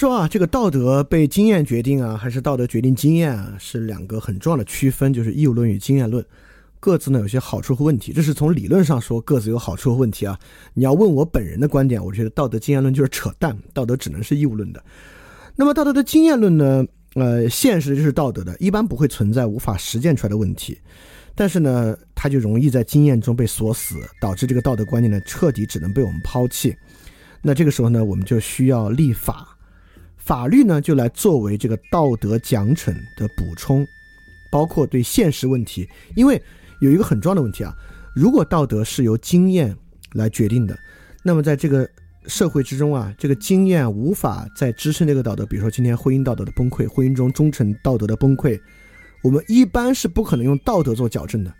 说啊，这个道德被经验决定啊，还是道德决定经验啊，是两个很重要的区分，就是义务论与经验论，各自呢有些好处和问题。这是从理论上说各自有好处和问题啊。你要问我本人的观点，我觉得道德经验论就是扯淡，道德只能是义务论的。那么道德的经验论呢？呃，现实就是道德的，一般不会存在无法实践出来的问题，但是呢，它就容易在经验中被锁死，导致这个道德观念呢彻底只能被我们抛弃。那这个时候呢，我们就需要立法。法律呢，就来作为这个道德奖惩的补充，包括对现实问题。因为有一个很重要的问题啊，如果道德是由经验来决定的，那么在这个社会之中啊，这个经验无法再支撑这个道德。比如说今天婚姻道德的崩溃，婚姻中忠诚道德的崩溃，我们一般是不可能用道德做矫正的。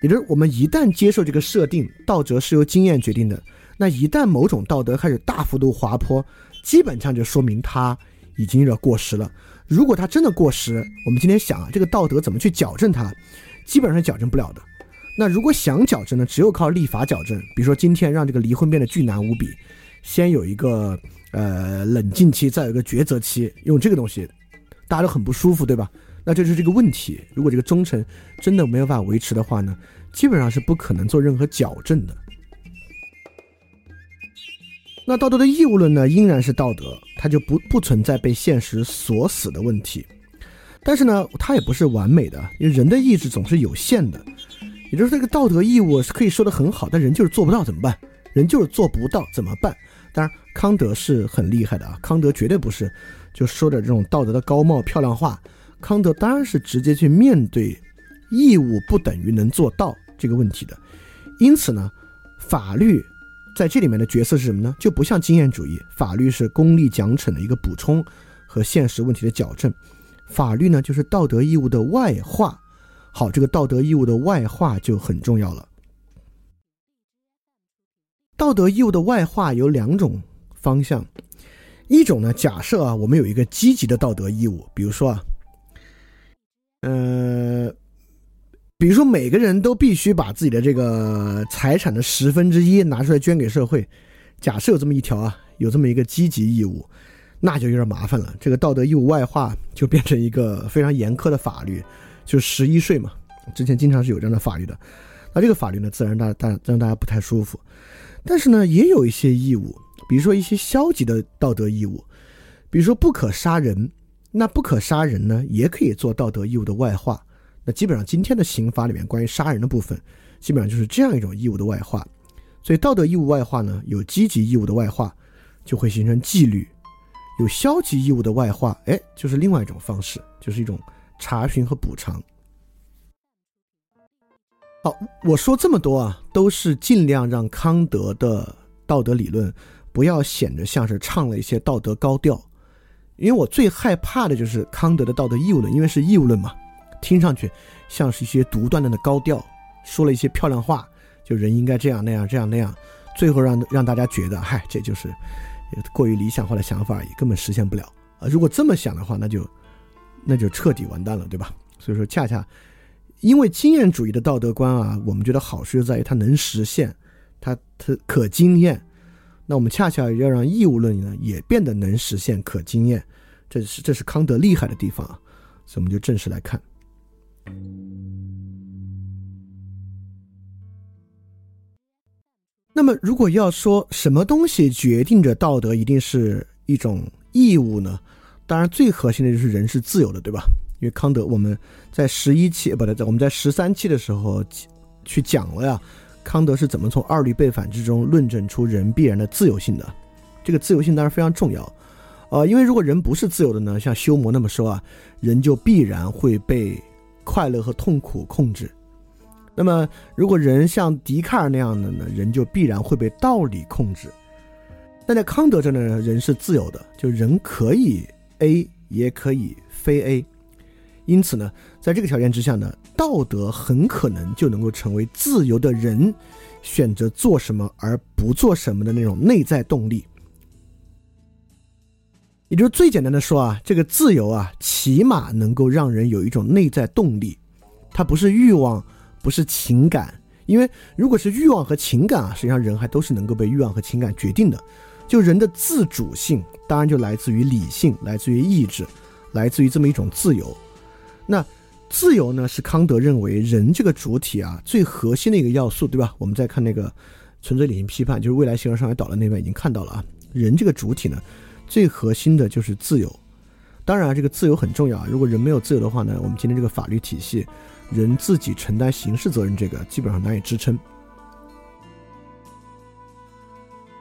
也就是我们一旦接受这个设定，道德是由经验决定的，那一旦某种道德开始大幅度滑坡。基本上就说明他已经有点过时了。如果他真的过时，我们今天想啊，这个道德怎么去矫正它？基本上矫正不了的。那如果想矫正呢，只有靠立法矫正。比如说今天让这个离婚变得巨难无比，先有一个呃冷静期，再有一个抉择期，用这个东西，大家都很不舒服，对吧？那这就是这个问题。如果这个忠诚真的没有办法维持的话呢，基本上是不可能做任何矫正的。那道德的义务论呢，依然是道德，它就不不存在被现实锁死的问题。但是呢，它也不是完美的，因为人的意志总是有限的。也就是这个道德义务是可以说的很好，但人就是做不到怎么办？人就是做不到怎么办？当然，康德是很厉害的啊，康德绝对不是就说的这种道德的高帽漂亮话。康德当然是直接去面对义务不等于能做到这个问题的。因此呢，法律。在这里面的角色是什么呢？就不像经验主义，法律是功利奖惩的一个补充和现实问题的矫正。法律呢，就是道德义务的外化。好，这个道德义务的外化就很重要了。道德义务的外化有两种方向，一种呢，假设啊，我们有一个积极的道德义务，比如说啊，呃。比如说，每个人都必须把自己的这个财产的十分之一拿出来捐给社会。假设有这么一条啊，有这么一个积极义务，那就有点麻烦了。这个道德义务外化就变成一个非常严苛的法律，就十一税嘛。之前经常是有这样的法律的。那这个法律呢，自然大大让大家不太舒服。但是呢，也有一些义务，比如说一些消极的道德义务，比如说不可杀人。那不可杀人呢，也可以做道德义务的外化。那基本上今天的刑法里面关于杀人的部分，基本上就是这样一种义务的外化。所以道德义务外化呢，有积极义务的外化，就会形成纪律；有消极义务的外化，哎，就是另外一种方式，就是一种查询和补偿。好，我说这么多啊，都是尽量让康德的道德理论不要显得像是唱了一些道德高调，因为我最害怕的就是康德的道德义务论，因为是义务论嘛。听上去像是一些独断的高调，说了一些漂亮话，就人应该这样那样这样那样，最后让让大家觉得，嗨，这就是过于理想化的想法而已，根本实现不了啊！如果这么想的话，那就那就彻底完蛋了，对吧？所以说，恰恰因为经验主义的道德观啊，我们觉得好处就在于它能实现，它它可经验。那我们恰恰要让义务论呢也变得能实现、可经验，这是这是康德厉害的地方啊！所以我们就正式来看。那么，如果要说什么东西决定着道德一定是一种义务呢？当然，最核心的就是人是自由的，对吧？因为康德我们在十一期，不对，在我们在十三期的时候去讲了呀，康德是怎么从二律背反之中论证出人必然的自由性的。这个自由性当然非常重要，呃，因为如果人不是自由的呢，像修谟那么说啊，人就必然会被。快乐和痛苦控制。那么，如果人像笛卡尔那样的呢，人就必然会被道理控制。但在康德这呢，人是自由的，就人可以 A，也可以非 A。因此呢，在这个条件之下呢，道德很可能就能够成为自由的人选择做什么而不做什么的那种内在动力。也就是最简单的说啊，这个自由啊，起码能够让人有一种内在动力，它不是欲望，不是情感，因为如果是欲望和情感啊，实际上人还都是能够被欲望和情感决定的。就人的自主性，当然就来自于理性，来自于意志，来自于这么一种自由。那自由呢，是康德认为人这个主体啊最核心的一个要素，对吧？我们再看那个纯粹理性批判，就是未来形而上海岛的那边已经看到了啊，人这个主体呢，最核心的就是自由。当然，这个自由很重要啊。如果人没有自由的话呢，我们今天这个法律体系，人自己承担刑事责任，这个基本上难以支撑。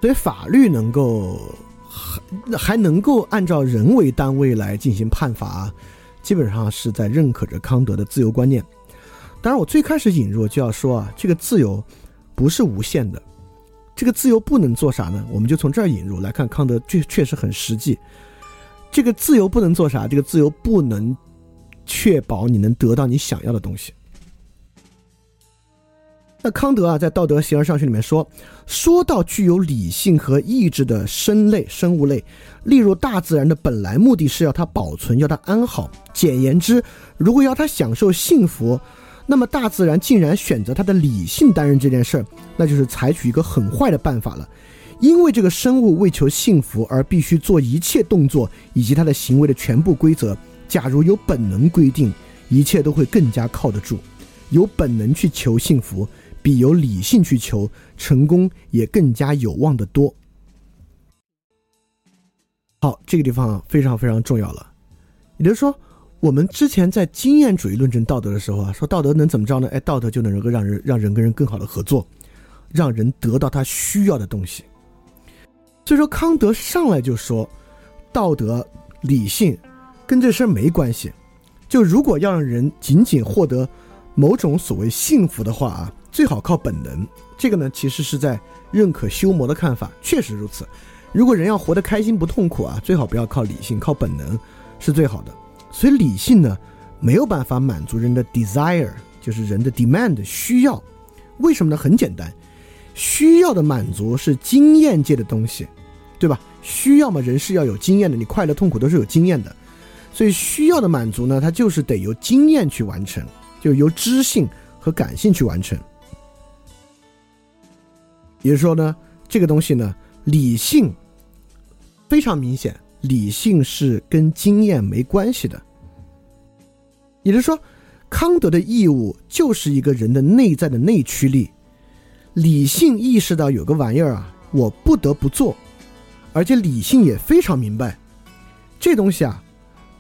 所以，法律能够还还能够按照人为单位来进行判罚，基本上是在认可着康德的自由观念。当然，我最开始引入就要说啊，这个自由不是无限的，这个自由不能做啥呢？我们就从这儿引入来看，康德确确实很实际。这个自由不能做啥？这个自由不能确保你能得到你想要的东西。那康德啊，在《道德形而上学》里面说，说到具有理性和意志的生类、生物类，例如大自然的本来目的是要它保存、要它安好。简言之，如果要它享受幸福，那么大自然竟然选择它的理性担任这件事儿，那就是采取一个很坏的办法了。因为这个生物为求幸福而必须做一切动作以及他的行为的全部规则，假如有本能规定，一切都会更加靠得住。有本能去求幸福，比有理性去求成功也更加有望的多。好，这个地方非常非常重要了。也就是说，我们之前在经验主义论证道德的时候啊，说道德能怎么着呢？哎，道德就能够让人让人跟人更好的合作，让人得到他需要的东西。所以说，康德上来就说，道德、理性跟这事儿没关系。就如果要让人仅仅获得某种所谓幸福的话啊，最好靠本能。这个呢，其实是在认可修魔的看法，确实如此。如果人要活得开心不痛苦啊，最好不要靠理性，靠本能是最好的。所以理性呢，没有办法满足人的 desire，就是人的 demand 需要。为什么呢？很简单，需要的满足是经验界的东西。对吧？需要嘛，人是要有经验的，你快乐痛苦都是有经验的，所以需要的满足呢，它就是得由经验去完成，就由知性和感性去完成。也就是说呢，这个东西呢，理性非常明显，理性是跟经验没关系的。也就是说，康德的义务就是一个人的内在的内驱力，理性意识到有个玩意儿啊，我不得不做。而且理性也非常明白，这东西啊，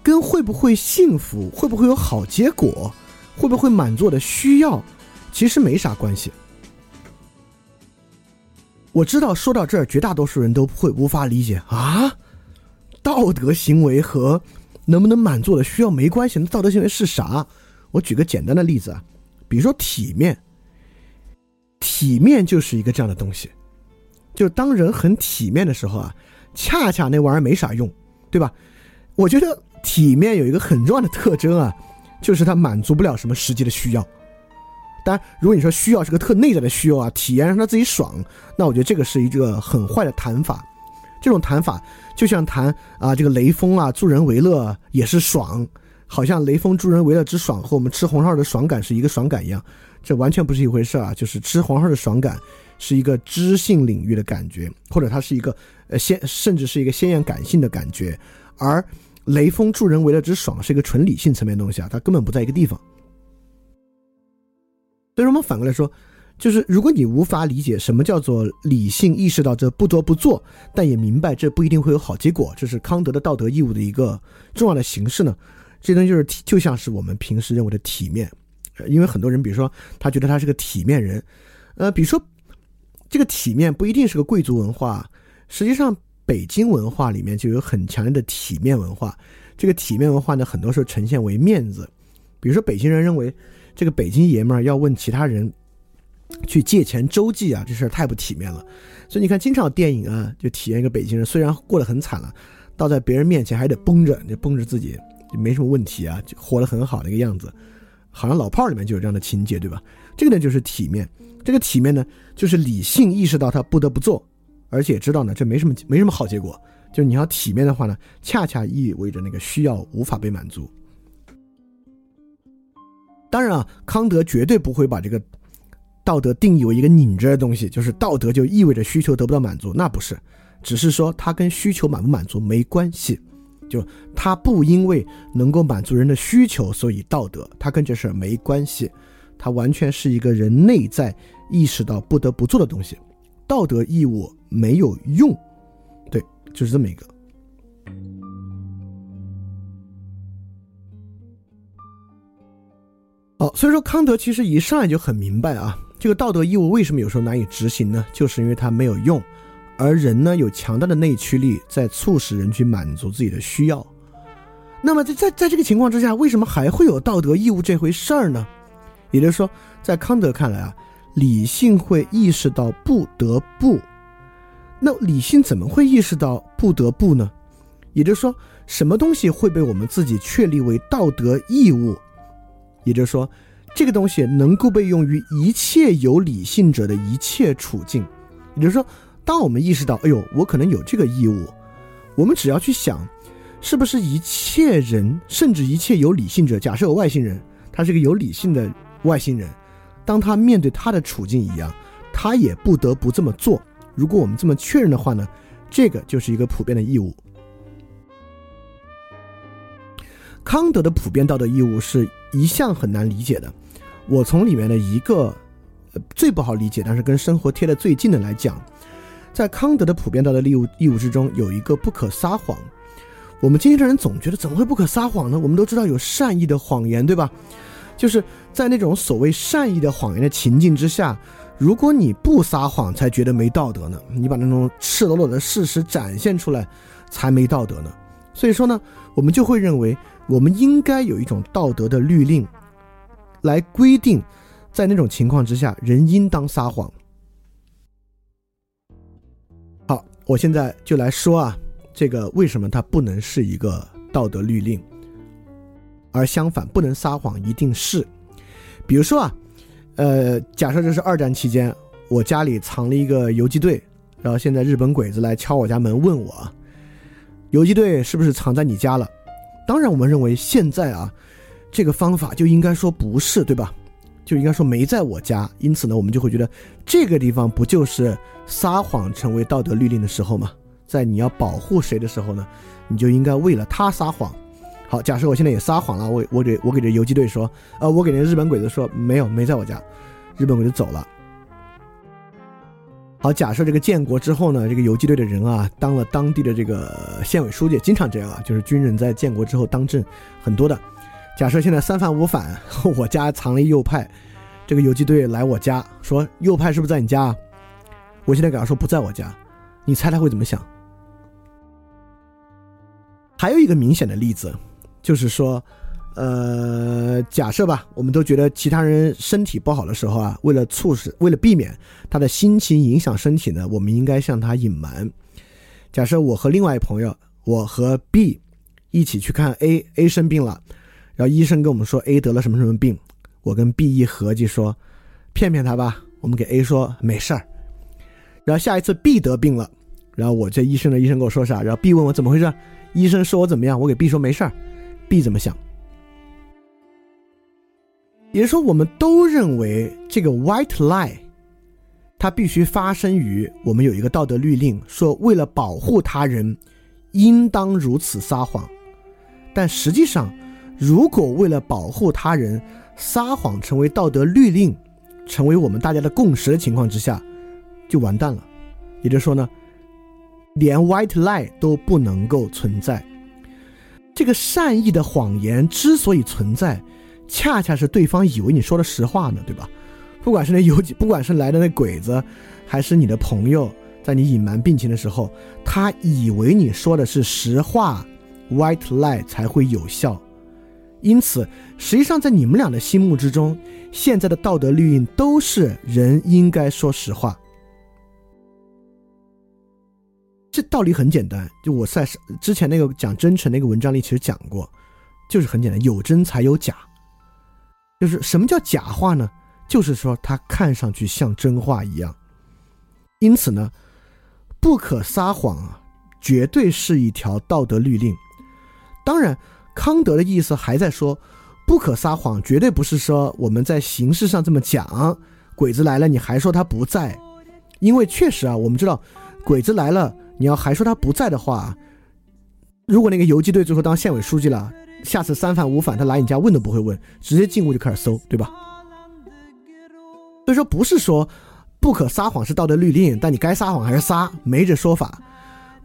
跟会不会幸福、会不会有好结果、会不会满足的需要，其实没啥关系。我知道说到这儿，绝大多数人都会无法理解啊，道德行为和能不能满足我的需要没关系。那道德行为是啥？我举个简单的例子啊，比如说体面，体面就是一个这样的东西。就是当人很体面的时候啊，恰恰那玩意儿没啥用，对吧？我觉得体面有一个很重要的特征啊，就是它满足不了什么实际的需要。当然，如果你说需要是个特内在的需要啊，体验让他自己爽，那我觉得这个是一个很坏的谈法。这种谈法就像谈啊，这个雷锋啊助人为乐也是爽，好像雷锋助人为乐之爽和我们吃红烧的爽感是一个爽感一样，这完全不是一回事啊！就是吃红烧的爽感。是一个知性领域的感觉，或者它是一个呃鲜，甚至是一个鲜艳感性的感觉，而雷锋助人为乐之爽是一个纯理性层面的东西啊，它根本不在一个地方。所以说，我们反过来说，就是如果你无法理解什么叫做理性意识到这不得不做，但也明白这不一定会有好结果，这是康德的道德义务的一个重要的形式呢，这东西就是就像是我们平时认为的体面，因为很多人，比如说他觉得他是个体面人，呃，比如说。这个体面不一定是个贵族文化，实际上北京文化里面就有很强烈的体面文化。这个体面文化呢，很多时候呈现为面子。比如说，北京人认为这个北京爷们儿要问其他人 去借钱周济啊，这事儿太不体面了。所以你看，经常电影啊，就体验一个北京人虽然过得很惨了，到在别人面前还得绷着，就绷着自己没什么问题啊，就活得很好的一个样子。好像老炮儿里面就有这样的情节，对吧？这个呢就是体面。这个体面呢，就是理性意识到他不得不做，而且知道呢这没什么没什么好结果。就你要体面的话呢，恰恰意味着那个需要无法被满足。当然啊，康德绝对不会把这个道德定义为一个拧着的东西，就是道德就意味着需求得不到满足，那不是。只是说它跟需求满不满足没关系，就它不因为能够满足人的需求所以道德，它跟这事没关系，它完全是一个人内在意识到不得不做的东西。道德义务没有用，对，就是这么一个。哦，所以说康德其实一上来就很明白啊，这个道德义务为什么有时候难以执行呢？就是因为它没有用，而人呢有强大的内驱力在促使人去满足自己的需要。那么在在在这个情况之下，为什么还会有道德义务这回事儿呢？也就是说，在康德看来啊。理性会意识到不得不，那理性怎么会意识到不得不呢？也就是说，什么东西会被我们自己确立为道德义务？也就是说，这个东西能够被用于一切有理性者的一切处境。也就是说，当我们意识到，哎呦，我可能有这个义务，我们只要去想，是不是一切人，甚至一切有理性者，假设有外星人，他是个有理性的外星人。当他面对他的处境一样，他也不得不这么做。如果我们这么确认的话呢，这个就是一个普遍的义务。康德的普遍道德义务是一向很难理解的。我从里面的一个最不好理解，但是跟生活贴的最近的来讲，在康德的普遍道德义务义务之中，有一个不可撒谎。我们今天的人总觉得怎么会不可撒谎呢？我们都知道有善意的谎言，对吧？就是在那种所谓善意的谎言的情境之下，如果你不撒谎，才觉得没道德呢。你把那种赤裸裸的事实展现出来，才没道德呢。所以说呢，我们就会认为，我们应该有一种道德的律令，来规定，在那种情况之下，人应当撒谎。好，我现在就来说啊，这个为什么它不能是一个道德律令？而相反，不能撒谎，一定是，比如说啊，呃，假设这是二战期间，我家里藏了一个游击队，然后现在日本鬼子来敲我家门，问我，游击队是不是藏在你家了？当然，我们认为现在啊，这个方法就应该说不是，对吧？就应该说没在我家，因此呢，我们就会觉得这个地方不就是撒谎成为道德律令的时候吗？在你要保护谁的时候呢，你就应该为了他撒谎。好，假设我现在也撒谎了，我我给我给这游击队说，呃，我给那日本鬼子说没有，没在我家，日本鬼子走了。好，假设这个建国之后呢，这个游击队的人啊，当了当地的这个县委书记，经常这样啊，就是军人在建国之后当政很多的。假设现在三反五反，我家藏了一右派，这个游击队来我家说右派是不是在你家？我现在给他说不在我家，你猜他会怎么想？还有一个明显的例子。就是说，呃，假设吧，我们都觉得其他人身体不好的时候啊，为了促使，为了避免他的心情影响身体呢，我们应该向他隐瞒。假设我和另外一朋友，我和 B 一起去看 A，A 生病了，然后医生跟我们说 A 得了什么什么病，我跟 B 一合计说，骗骗他吧，我们给 A 说没事儿。然后下一次 B 得病了，然后我这医生的医生跟我说啥，然后 B 问我怎么回事，医生说我怎么样，我给 B 说没事儿。B 怎么想？也就是说，我们都认为这个 white lie，它必须发生于我们有一个道德律令，说为了保护他人，应当如此撒谎。但实际上，如果为了保护他人，撒谎成为道德律令，成为我们大家的共识的情况之下，就完蛋了。也就是说呢，连 white lie 都不能够存在。这个善意的谎言之所以存在，恰恰是对方以为你说的实话呢，对吧？不管是那有，不管是来的那鬼子，还是你的朋友，在你隐瞒病情的时候，他以为你说的是实话，white lie 才会有效。因此，实际上在你们俩的心目之中，现在的道德律令都是人应该说实话。这道理很简单，就我在之前那个讲真诚那个文章里其实讲过，就是很简单，有真才有假。就是什么叫假话呢？就是说它看上去像真话一样。因此呢，不可撒谎啊，绝对是一条道德律令。当然，康德的意思还在说，不可撒谎，绝对不是说我们在形式上这么讲，鬼子来了你还说他不在，因为确实啊，我们知道鬼子来了。你要还说他不在的话，如果那个游击队最后当县委书记了，下次三反五反他来你家问都不会问，直接进屋就开始搜，对吧？所 以说不是说不可撒谎是道德律令，但你该撒谎还是撒，没这说法。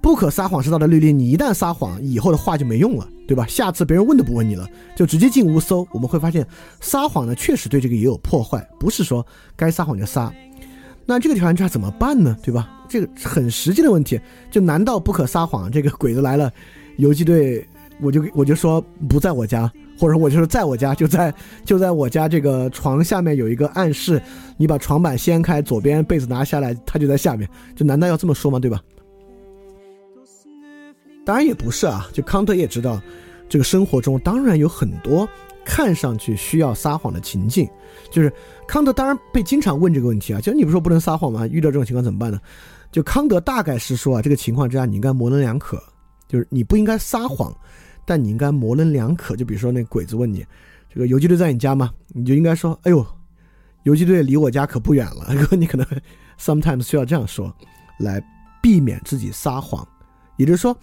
不可撒谎是道德律令，你一旦撒谎，以后的话就没用了，对吧？下次别人问都不问你了，就直接进屋搜。我们会发现，撒谎呢确实对这个也有破坏，不是说该撒谎就撒。那这个条件下怎么办呢？对吧？这个很实际的问题，就难道不可撒谎？这个鬼子来了，游击队，我就我就说不在我家，或者我就是在我家，就在就在我家这个床下面有一个暗室，你把床板掀开，左边被子拿下来，他就在下面，就难道要这么说吗？对吧？当然也不是啊，就康德也知道，这个生活中当然有很多看上去需要撒谎的情境，就是康德当然被经常问这个问题啊，就你不说不能撒谎吗？遇到这种情况怎么办呢？就康德大概是说啊，这个情况之下你应该模棱两可，就是你不应该撒谎，但你应该模棱两可。就比如说那鬼子问你，这个游击队在你家吗？你就应该说，哎呦，游击队离我家可不远了。如果 你可能 sometimes 需要这样说，来避免自己撒谎，也就是说。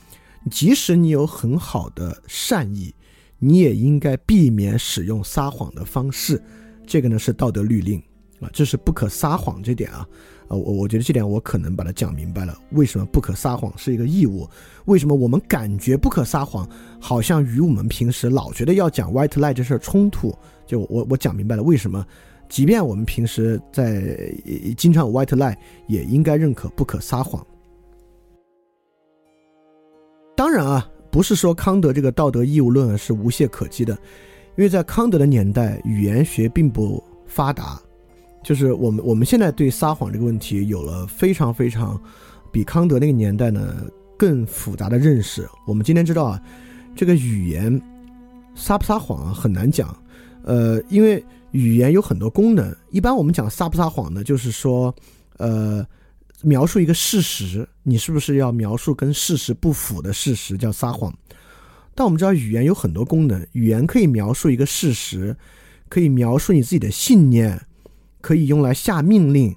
即使你有很好的善意，你也应该避免使用撒谎的方式。这个呢是道德律令啊，这是不可撒谎这点啊。啊，我我觉得这点我可能把它讲明白了。为什么不可撒谎是一个义务？为什么我们感觉不可撒谎，好像与我们平时老觉得要讲 white lie 这事儿冲突？就我我讲明白了为什么，即便我们平时在经常有 white lie，也应该认可不可撒谎。当然啊，不是说康德这个道德义务论是无懈可击的，因为在康德的年代，语言学并不发达，就是我们我们现在对撒谎这个问题有了非常非常比康德那个年代呢更复杂的认识。我们今天知道啊，这个语言撒不撒谎啊很难讲，呃，因为语言有很多功能，一般我们讲撒不撒谎呢，就是说，呃。描述一个事实，你是不是要描述跟事实不符的事实叫撒谎？但我们知道语言有很多功能，语言可以描述一个事实，可以描述你自己的信念，可以用来下命令。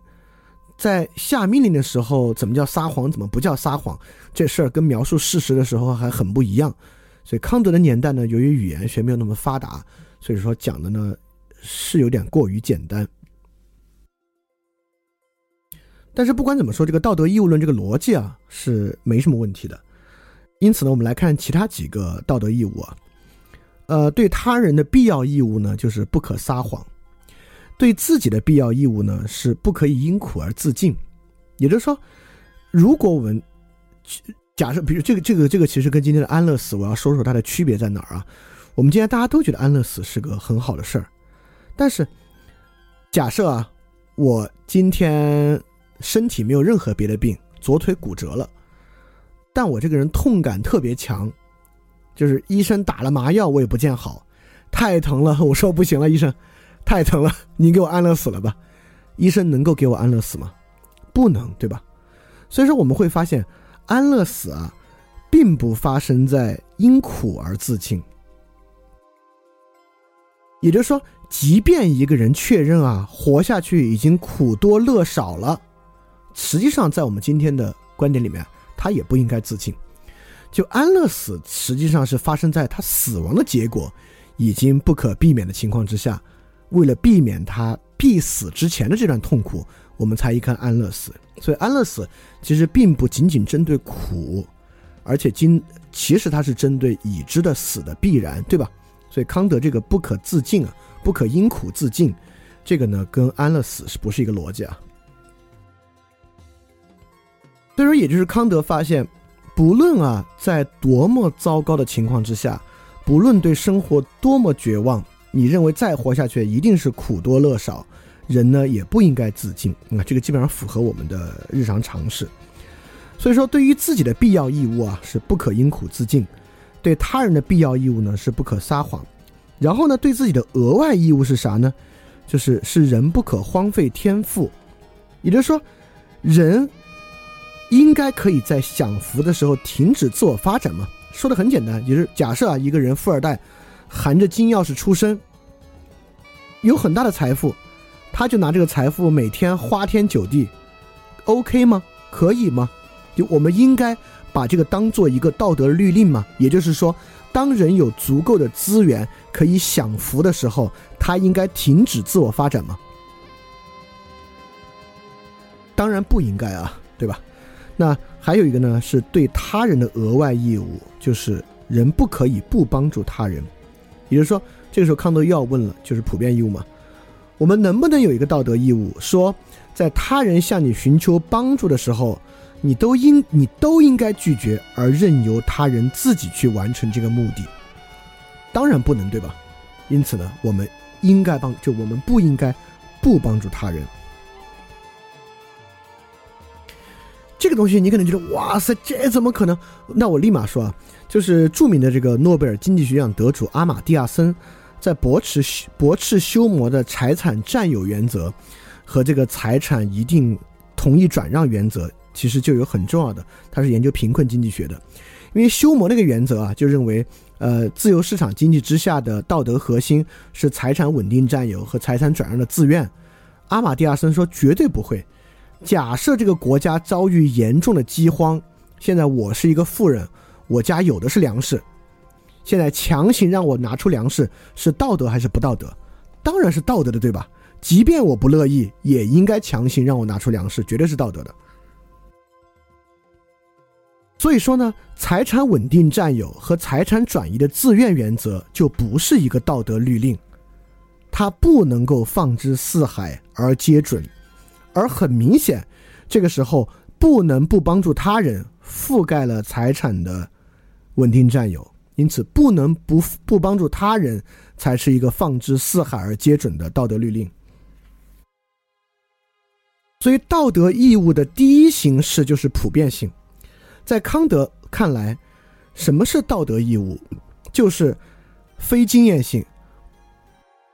在下命令的时候，怎么叫撒谎？怎么不叫撒谎？这事儿跟描述事实的时候还很不一样。所以康德的年代呢，由于语言学没有那么发达，所以说讲的呢是有点过于简单。但是不管怎么说，这个道德义务论这个逻辑啊是没什么问题的。因此呢，我们来看其他几个道德义务啊，呃，对他人的必要义务呢就是不可撒谎，对自己的必要义务呢是不可以因苦而自尽。也就是说，如果我们假设，比如这个这个这个，其实跟今天的安乐死，我要说说它的区别在哪儿啊？我们今天大家都觉得安乐死是个很好的事儿，但是假设啊，我今天。身体没有任何别的病，左腿骨折了，但我这个人痛感特别强，就是医生打了麻药我也不见好，太疼了，我说不行了，医生，太疼了，你给我安乐死了吧？医生能够给我安乐死吗？不能，对吧？所以说我们会发现，安乐死啊，并不发生在因苦而自尽，也就是说，即便一个人确认啊，活下去已经苦多乐少了。实际上，在我们今天的观点里面，他也不应该自尽。就安乐死，实际上是发生在他死亡的结果已经不可避免的情况之下。为了避免他必死之前的这段痛苦，我们才一看安乐死。所以，安乐死其实并不仅仅针对苦，而且今其实它是针对已知的死的必然，对吧？所以，康德这个不可自尽啊，不可因苦自尽，这个呢，跟安乐死是不是一个逻辑啊？所以说，也就是康德发现，不论啊在多么糟糕的情况之下，不论对生活多么绝望，你认为再活下去一定是苦多乐少，人呢也不应该自尽啊。这个基本上符合我们的日常常识。所以说，对于自己的必要义务啊是不可因苦自尽，对他人的必要义务呢是不可撒谎。然后呢，对自己的额外义务是啥呢？就是是人不可荒废天赋，也就是说，人。应该可以在享福的时候停止自我发展吗？说的很简单，就是假设啊，一个人富二代，含着金钥匙出生，有很大的财富，他就拿这个财富每天花天酒地，OK 吗？可以吗？就我们应该把这个当做一个道德律令吗？也就是说，当人有足够的资源可以享福的时候，他应该停止自我发展吗？当然不应该啊，对吧？那还有一个呢，是对他人的额外义务，就是人不可以不帮助他人。也就是说，这个时候康德又要问了，就是普遍义务嘛？我们能不能有一个道德义务，说在他人向你寻求帮助的时候，你都应你都应该拒绝，而任由他人自己去完成这个目的？当然不能，对吧？因此呢，我们应该帮，就我们不应该不帮助他人。个东西你可能觉得哇塞，这怎么可能？那我立马说啊，就是著名的这个诺贝尔经济学奖得主阿马蒂亚森，在驳斥驳斥休谟的财产占有原则和这个财产一定同意转让原则，其实就有很重要的，他是研究贫困经济学的。因为休谟那个原则啊，就认为呃，自由市场经济之下的道德核心是财产稳定占有和财产转让的自愿。阿马蒂亚森说绝对不会。假设这个国家遭遇严重的饥荒，现在我是一个富人，我家有的是粮食，现在强行让我拿出粮食，是道德还是不道德？当然是道德的，对吧？即便我不乐意，也应该强行让我拿出粮食，绝对是道德的。所以说呢，财产稳定占有和财产转移的自愿原则就不是一个道德律令，它不能够放之四海而皆准。而很明显，这个时候不能不帮助他人，覆盖了财产的稳定占有，因此不能不不帮助他人，才是一个放之四海而皆准的道德律令。所以，道德义务的第一形式就是普遍性。在康德看来，什么是道德义务？就是非经验性，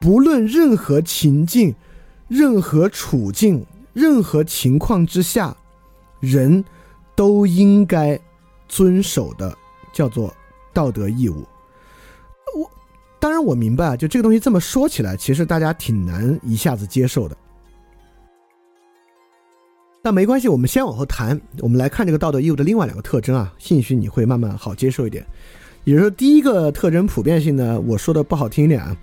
不论任何情境、任何处境。任何情况之下，人都应该遵守的叫做道德义务。我当然我明白啊，就这个东西这么说起来，其实大家挺难一下子接受的。但没关系，我们先往后谈。我们来看这个道德义务的另外两个特征啊，兴许你会慢慢好接受一点。也就是说，第一个特征普遍性呢，我说的不好听一点啊。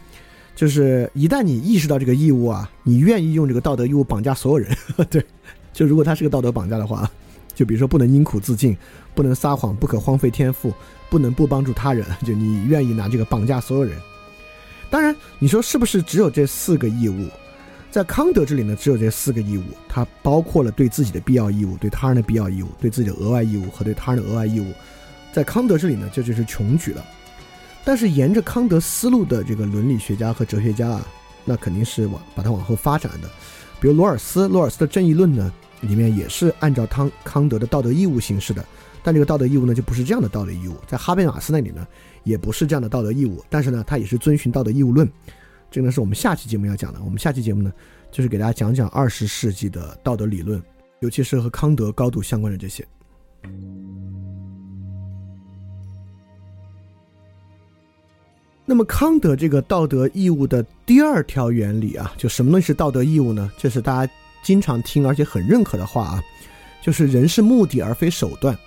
就是一旦你意识到这个义务啊，你愿意用这个道德义务绑架所有人，对，就如果他是个道德绑架的话，就比如说不能因苦自尽，不能撒谎，不可荒废天赋，不能不帮助他人，就你愿意拿这个绑架所有人。当然，你说是不是只有这四个义务？在康德这里呢，只有这四个义务，它包括了对自己的必要义务、对他人的必要义务、对自己的额外义务和对他人的额外义务。在康德这里呢，这就是穷举了。但是沿着康德思路的这个伦理学家和哲学家啊，那肯定是往把它往后发展的。比如罗尔斯，罗尔斯的正义论呢，里面也是按照康康德的道德义务形式的。但这个道德义务呢，就不是这样的道德义务。在哈贝马斯那里呢，也不是这样的道德义务。但是呢，他也是遵循道德义务论。这个呢，是我们下期节目要讲的。我们下期节目呢，就是给大家讲讲二十世纪的道德理论，尤其是和康德高度相关的这些。那么康德这个道德义务的第二条原理啊，就什么东西是道德义务呢？这是大家经常听而且很认可的话啊，就是人是目的而非手段，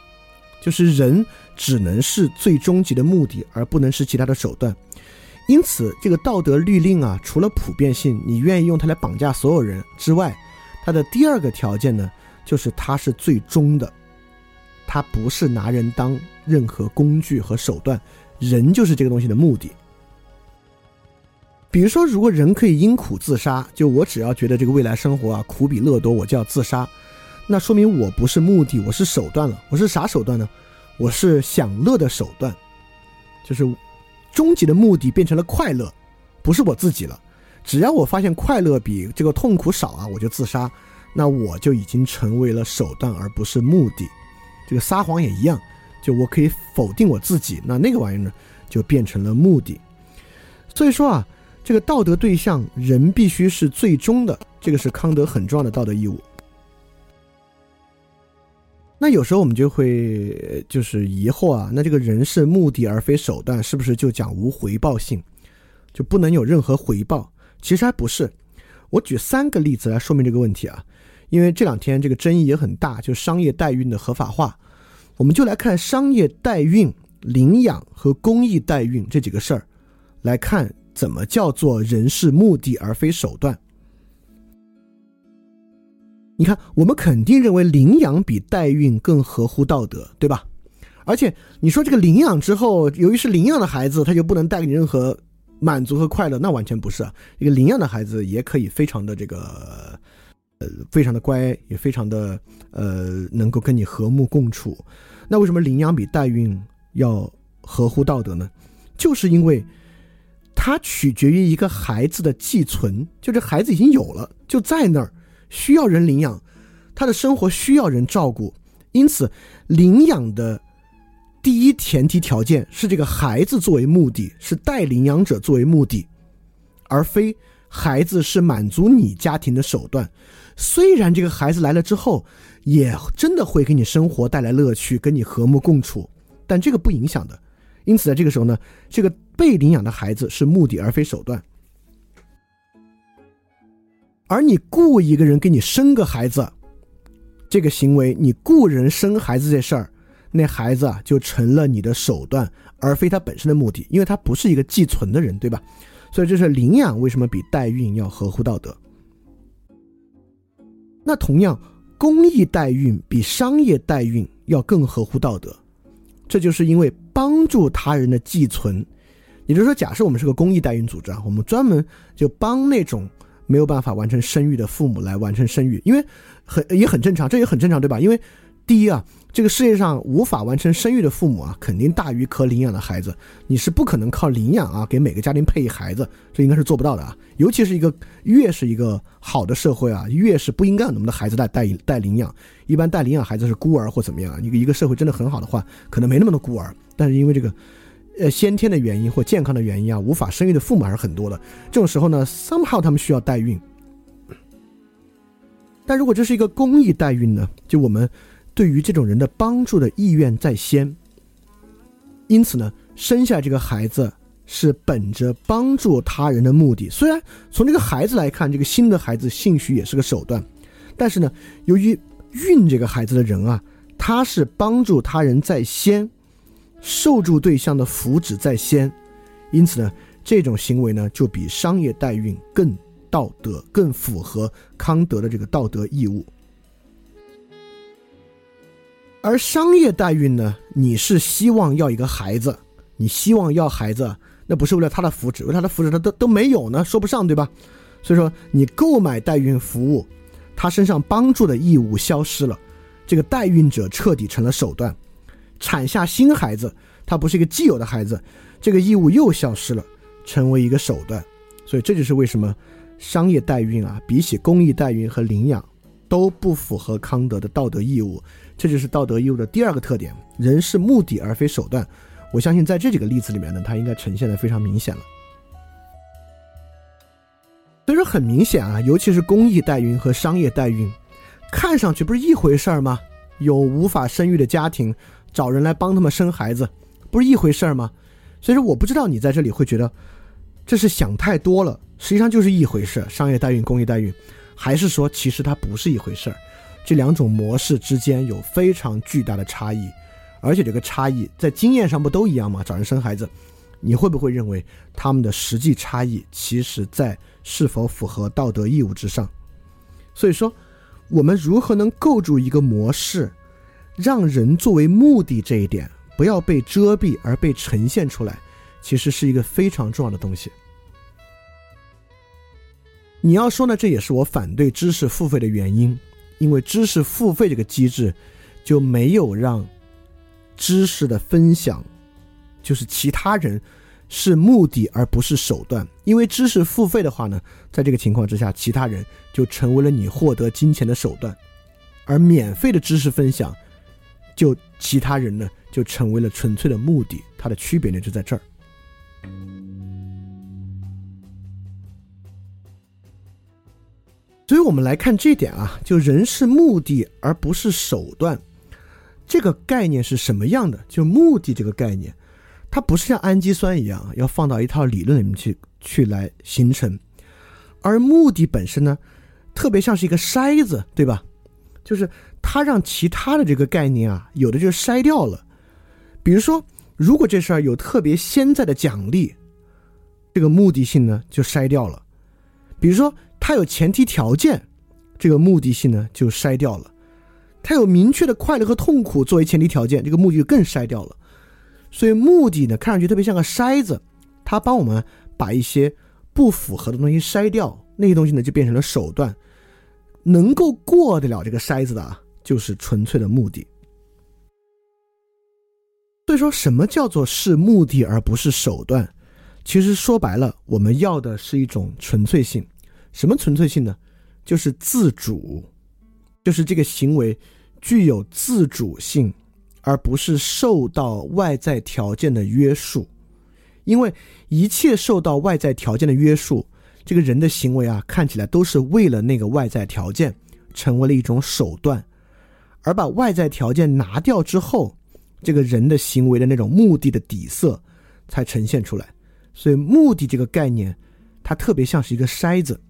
就是人只能是最终极的目的，而不能是其他的手段。因此，这个道德律令啊，除了普遍性，你愿意用它来绑架所有人之外，它的第二个条件呢，就是它是最终的，它不是拿人当任何工具和手段，人就是这个东西的目的。比如说，如果人可以因苦自杀，就我只要觉得这个未来生活啊苦比乐多，我就要自杀，那说明我不是目的，我是手段了。我是啥手段呢？我是享乐的手段，就是终极的目的变成了快乐，不是我自己了。只要我发现快乐比这个痛苦少啊，我就自杀，那我就已经成为了手段，而不是目的。这个撒谎也一样，就我可以否定我自己，那那个玩意儿呢，就变成了目的。所以说啊。这个道德对象人必须是最终的，这个是康德很重要的道德义务。那有时候我们就会就是疑惑啊，那这个人是目的而非手段，是不是就讲无回报性，就不能有任何回报？其实还不是。我举三个例子来说明这个问题啊。因为这两天这个争议也很大，就商业代孕的合法化，我们就来看商业代孕、领养和公益代孕这几个事儿，来看怎么叫做人是目的而非手段。你看，我们肯定认为领养比代孕更合乎道德，对吧？而且你说这个领养之后，由于是领养的孩子，他就不能带给你任何满足和快乐，那完全不是啊。一个领养的孩子也可以非常的这个，呃，非常的乖，也非常的呃，能够跟你和睦共处。那为什么领养比代孕要合乎道德呢？就是因为它取决于一个孩子的寄存，就这孩子已经有了，就在那儿。需要人领养，他的生活需要人照顾，因此领养的第一前提条件是这个孩子作为目的，是带领养者作为目的，而非孩子是满足你家庭的手段。虽然这个孩子来了之后，也真的会给你生活带来乐趣，跟你和睦共处，但这个不影响的。因此，在这个时候呢，这个被领养的孩子是目的而非手段。而你雇一个人给你生个孩子，这个行为，你雇人生孩子这事儿，那孩子啊就成了你的手段，而非他本身的目的，因为他不是一个寄存的人，对吧？所以这是领养为什么比代孕要合乎道德。那同样，公益代孕比商业代孕要更合乎道德，这就是因为帮助他人的寄存，也就是说，假设我们是个公益代孕组织啊，我们专门就帮那种。没有办法完成生育的父母来完成生育，因为很也很正常，这也很正常，对吧？因为第一啊，这个世界上无法完成生育的父母啊，肯定大于可领养的孩子。你是不可能靠领养啊，给每个家庭配一孩子，这应该是做不到的啊。尤其是一个越是一个好的社会啊，越是不应该有那么多孩子带带带领养。一般带领养孩子是孤儿或怎么样。一个一个社会真的很好的话，可能没那么多孤儿，但是因为这个。呃，先天的原因或健康的原因啊，无法生育的父母还是很多的。这种时候呢，somehow 他们需要代孕。但如果这是一个公益代孕呢，就我们对于这种人的帮助的意愿在先，因此呢，生下这个孩子是本着帮助他人的目的。虽然从这个孩子来看，这个新的孩子兴许也是个手段，但是呢，由于孕这个孩子的人啊，他是帮助他人在先。受助对象的福祉在先，因此呢，这种行为呢就比商业代孕更道德、更符合康德的这个道德义务。而商业代孕呢，你是希望要一个孩子，你希望要孩子，那不是为了他的福祉，为他的福祉他都都没有呢，说不上对吧？所以说，你购买代孕服务，他身上帮助的义务消失了，这个代孕者彻底成了手段。产下新孩子，他不是一个既有的孩子，这个义务又消失了，成为一个手段。所以这就是为什么商业代孕啊，比起公益代孕和领养，都不符合康德的道德义务。这就是道德义务的第二个特点：人是目的而非手段。我相信在这几个例子里面呢，它应该呈现的非常明显了。所以说很明显啊，尤其是公益代孕和商业代孕，看上去不是一回事儿吗？有无法生育的家庭。找人来帮他们生孩子，不是一回事儿吗？所以说，我不知道你在这里会觉得这是想太多了，实际上就是一回事。商业代孕、公益代孕，还是说其实它不是一回事儿？这两种模式之间有非常巨大的差异，而且这个差异在经验上不都一样吗？找人生孩子，你会不会认为他们的实际差异，其实在是否符合道德义务之上？所以说，我们如何能构筑一个模式？让人作为目的这一点不要被遮蔽而被呈现出来，其实是一个非常重要的东西。你要说呢，这也是我反对知识付费的原因，因为知识付费这个机制就没有让知识的分享，就是其他人是目的而不是手段。因为知识付费的话呢，在这个情况之下，其他人就成为了你获得金钱的手段，而免费的知识分享。就其他人呢，就成为了纯粹的目的，它的区别呢就在这儿。所以，我们来看这点啊，就人是目的而不是手段，这个概念是什么样的？就目的这个概念，它不是像氨基酸一样要放到一套理论里面去去来形成，而目的本身呢，特别像是一个筛子，对吧？就是它让其他的这个概念啊，有的就筛掉了。比如说，如果这事儿有特别现在的奖励，这个目的性呢就筛掉了；比如说，它有前提条件，这个目的性呢就筛掉了；它有明确的快乐和痛苦作为前提条件，这个目的就更筛掉了。所以，目的呢看上去特别像个筛子，它帮我们把一些不符合的东西筛掉，那些东西呢就变成了手段。能够过得了这个筛子的，就是纯粹的目的。所以说什么叫做是目的而不是手段？其实说白了，我们要的是一种纯粹性。什么纯粹性呢？就是自主，就是这个行为具有自主性，而不是受到外在条件的约束。因为一切受到外在条件的约束。这个人的行为啊，看起来都是为了那个外在条件，成为了一种手段，而把外在条件拿掉之后，这个人的行为的那种目的的底色才呈现出来。所以，目的这个概念，它特别像是一个筛子。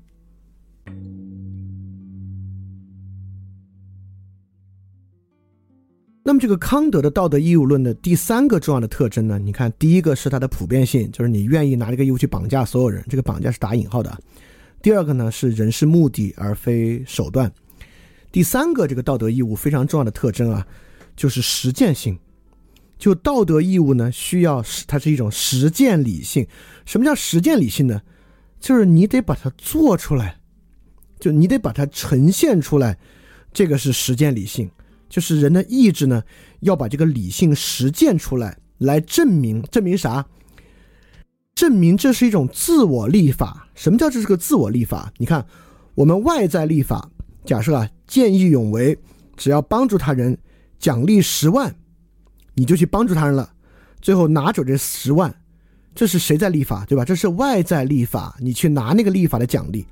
那么，这个康德的道德义务论的第三个重要的特征呢？你看，第一个是它的普遍性，就是你愿意拿这个义务去绑架所有人，这个绑架是打引号的。第二个呢是人是目的而非手段。第三个这个道德义务非常重要的特征啊，就是实践性。就道德义务呢，需要是它是一种实践理性。什么叫实践理性呢？就是你得把它做出来，就你得把它呈现出来，这个是实践理性。就是人的意志呢，要把这个理性实践出来，来证明证明啥？证明这是一种自我立法。什么叫这是个自我立法？你看，我们外在立法，假设啊，见义勇为，只要帮助他人，奖励十万，你就去帮助他人了，最后拿走这十万，这是谁在立法？对吧？这是外在立法，你去拿那个立法的奖励。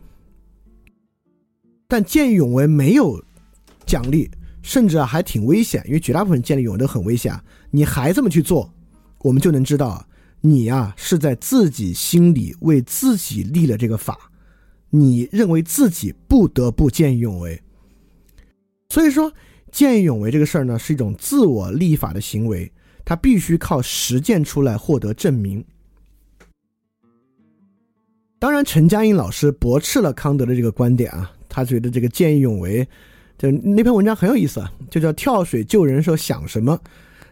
但见义勇为没有奖励。甚至啊，还挺危险，因为绝大部分建立勇为都很危险。你还这么去做，我们就能知道，你呀是在自己心里为自己立了这个法，你认为自己不得不见义勇为。所以说，见义勇为这个事儿呢，是一种自我立法的行为，它必须靠实践出来获得证明。当然，陈嘉映老师驳斥了康德的这个观点啊，他觉得这个见义勇为。就那篇文章很有意思啊，就叫跳水救人时候想什么，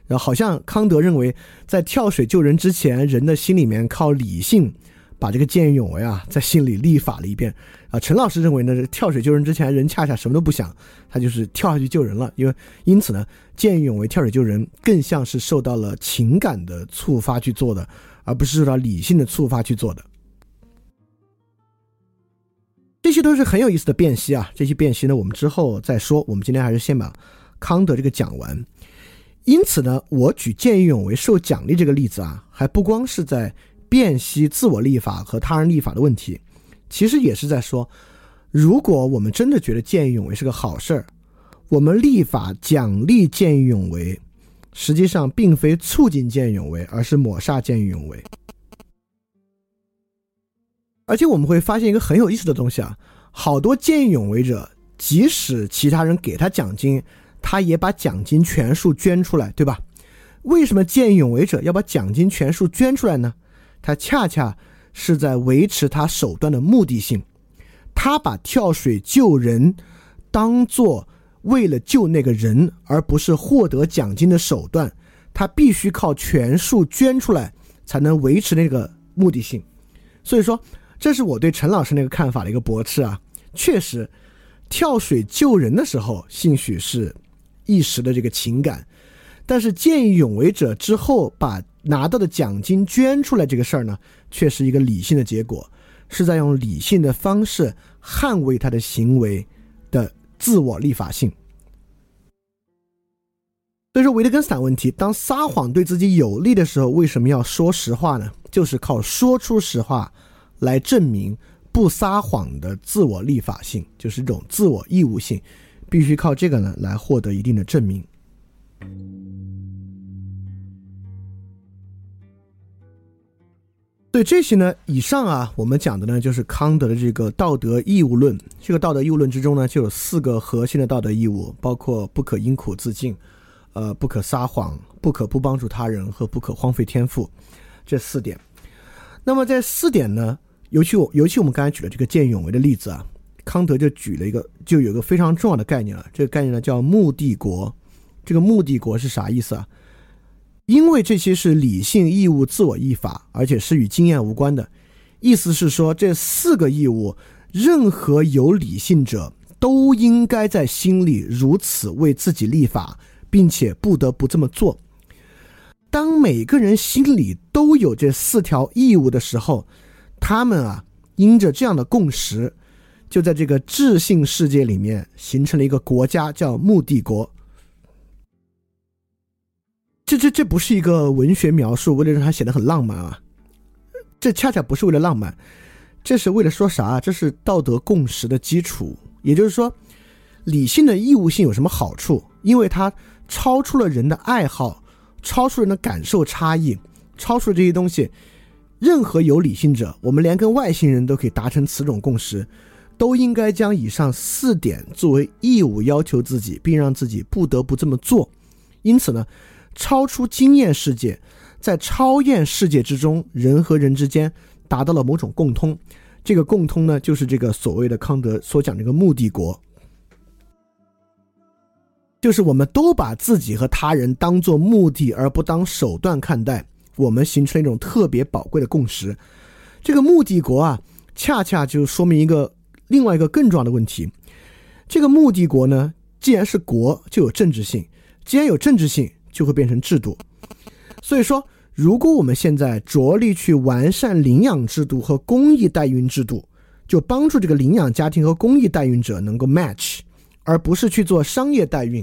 然后好像康德认为，在跳水救人之前，人的心里面靠理性把这个见义勇为啊，在心里立法了一遍啊。陈老师认为呢，跳水救人之前，人恰恰什么都不想，他就是跳下去救人了，因为因此呢，见义勇为跳水救人更像是受到了情感的触发去做的，而不是受到理性的触发去做的。这些都是很有意思的辨析啊！这些辨析呢，我们之后再说。我们今天还是先把康德这个讲完。因此呢，我举见义勇为受奖励这个例子啊，还不光是在辨析自我立法和他人立法的问题，其实也是在说，如果我们真的觉得见义勇为是个好事儿，我们立法奖励见义勇为，实际上并非促进见义勇为，而是抹杀见义勇为。而且我们会发现一个很有意思的东西啊，好多见义勇为者，即使其他人给他奖金，他也把奖金全数捐出来，对吧？为什么见义勇为者要把奖金全数捐出来呢？他恰恰是在维持他手段的目的性，他把跳水救人当做为了救那个人，而不是获得奖金的手段，他必须靠全数捐出来才能维持那个目的性，所以说。这是我对陈老师那个看法的一个驳斥啊！确实，跳水救人的时候，兴许是一时的这个情感，但是见义勇为者之后把拿到的奖金捐出来这个事儿呢，却是一个理性的结果，是在用理性的方式捍卫他的行为的自我立法性。所以说，维特根斯坦问题：当撒谎对自己有利的时候，为什么要说实话呢？就是靠说出实话。来证明不撒谎的自我立法性，就是这种自我义务性，必须靠这个呢来获得一定的证明。对这些呢，以上啊，我们讲的呢，就是康德的这个道德义务论。这个道德义务论之中呢，就有四个核心的道德义务，包括不可因苦自尽，呃，不可撒谎，不可不帮助他人和不可荒废天赋这四点。那么在四点呢，尤其我尤其我们刚才举了这个见义勇为的例子啊，康德就举了一个，就有个非常重要的概念了。这个概念呢叫目的国。这个目的国是啥意思啊？因为这些是理性义务、自我义法，而且是与经验无关的。意思是说，这四个义务，任何有理性者都应该在心里如此为自己立法，并且不得不这么做。当每个人心里都有这四条义务的时候，他们啊，因着这样的共识，就在这个智性世界里面形成了一个国家，叫目的国。这这这不是一个文学描述，为了让它显得很浪漫啊！这恰恰不是为了浪漫，这是为了说啥？这是道德共识的基础。也就是说，理性的义务性有什么好处？因为它超出了人的爱好，超出人的感受差异，超出了这些东西。任何有理性者，我们连跟外星人都可以达成此种共识，都应该将以上四点作为义务要求自己，并让自己不得不这么做。因此呢？超出经验世界，在超验世界之中，人和人之间达到了某种共通。这个共通呢，就是这个所谓的康德所讲这个目的国，就是我们都把自己和他人当做目的而不当手段看待，我们形成一种特别宝贵的共识。这个目的国啊，恰恰就说明一个另外一个更重要的问题：这个目的国呢，既然是国，就有政治性，既然有政治性。就会变成制度，所以说，如果我们现在着力去完善领养制度和公益代孕制度，就帮助这个领养家庭和公益代孕者能够 match，而不是去做商业代孕，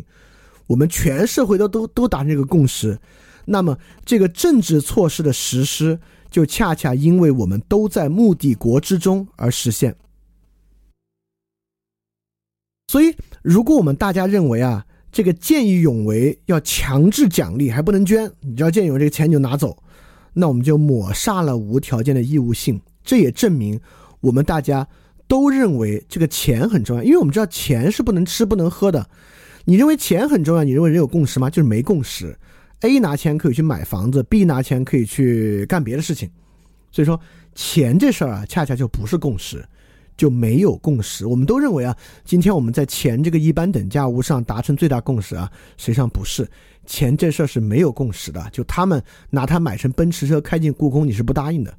我们全社会都都都达成这个共识，那么这个政治措施的实施就恰恰因为我们都在目的国之中而实现。所以，如果我们大家认为啊。这个见义勇为要强制奖励，还不能捐。你只要见义勇为，这个钱就拿走，那我们就抹杀了无条件的义务性。这也证明我们大家都认为这个钱很重要，因为我们知道钱是不能吃不能喝的。你认为钱很重要？你认为人有共识吗？就是没共识。A 拿钱可以去买房子，B 拿钱可以去干别的事情。所以说，钱这事儿啊，恰恰就不是共识。就没有共识。我们都认为啊，今天我们在钱这个一般等价物上达成最大共识啊，实际上不是。钱这事儿是没有共识的。就他们拿它买成奔驰车开进故宫，你是不答应的。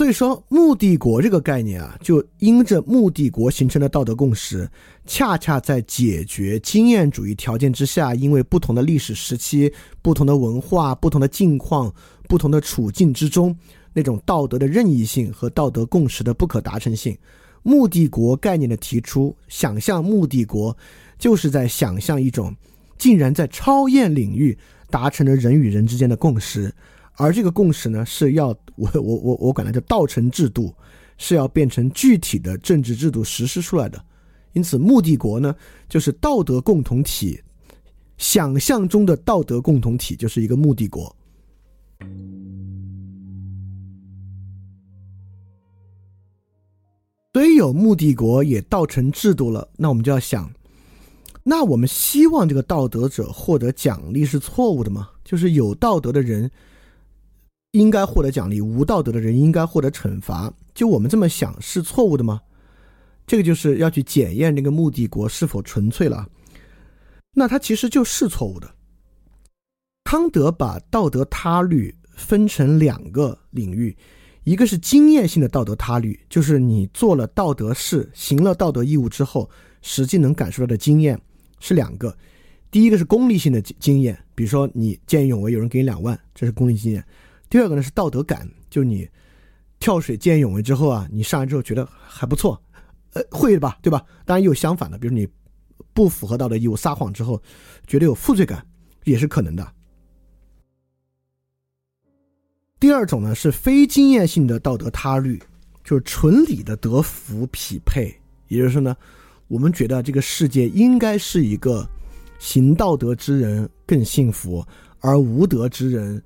所以说，目的国这个概念啊，就因着目的国形成的道德共识，恰恰在解决经验主义条件之下，因为不同的历史时期、不同的文化、不同的境况、不同的处境之中。那种道德的任意性和道德共识的不可达成性，目的国概念的提出，想象目的国，就是在想象一种竟然在超验领域达成了人与人之间的共识，而这个共识呢，是要我我我我管它叫道成制度，是要变成具体的政治制度实施出来的。因此，目的国呢，就是道德共同体，想象中的道德共同体就是一个目的国。所以有目的国也道成制度了，那我们就要想，那我们希望这个道德者获得奖励是错误的吗？就是有道德的人应该获得奖励，无道德的人应该获得惩罚。就我们这么想是错误的吗？这个就是要去检验这个目的国是否纯粹了。那它其实就是错误的。康德把道德他律分成两个领域。一个是经验性的道德他律，就是你做了道德事、行了道德义务之后，实际能感受到的经验是两个。第一个是功利性的经验，比如说你见义勇为，有人给你两万，这是功利经验。第二个呢是道德感，就你跳水见义勇为之后啊，你上来之后觉得还不错，呃，会的吧，对吧？当然也有相反的，比如你不符合道德义务撒谎之后，觉得有负罪感，也是可能的。第二种呢是非经验性的道德他律，就是纯理的德福匹配。也就是说呢，我们觉得这个世界应该是一个行道德之人更幸福，而无德之人，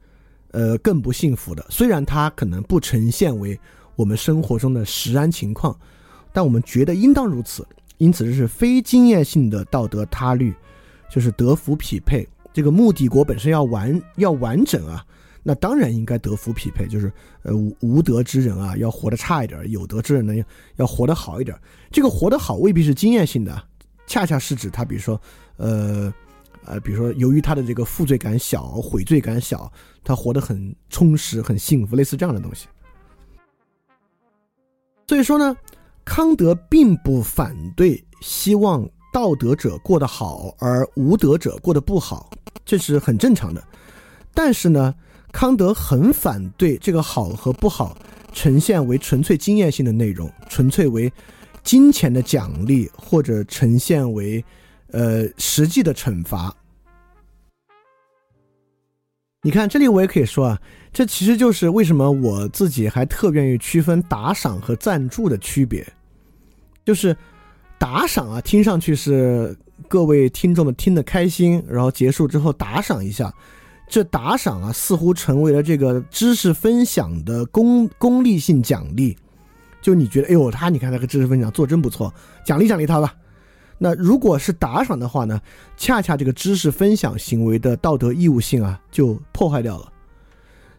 呃更不幸福的。虽然它可能不呈现为我们生活中的实然情况，但我们觉得应当如此。因此，这是非经验性的道德他律，就是德福匹配。这个目的国本身要完要完整啊，那当然应该德福匹配，就是呃无无德之人啊要活得差一点，有德之人呢要活得好一点。这个活得好未必是经验性的，恰恰是指他，比如说呃呃，比如说由于他的这个负罪感小、悔罪感小，他活得很充实、很幸福，类似这样的东西。所以说呢，康德并不反对希望。道德者过得好，而无德者过得不好，这是很正常的。但是呢，康德很反对这个好和不好呈现为纯粹经验性的内容，纯粹为金钱的奖励，或者呈现为呃实际的惩罚。你看这里，我也可以说啊，这其实就是为什么我自己还特愿意区分打赏和赞助的区别，就是。打赏啊，听上去是各位听众们听得开心，然后结束之后打赏一下，这打赏啊，似乎成为了这个知识分享的功功利性奖励。就你觉得，哎呦，他你看那个知识分享做真不错，奖励奖励他吧。那如果是打赏的话呢，恰恰这个知识分享行为的道德义务性啊，就破坏掉了。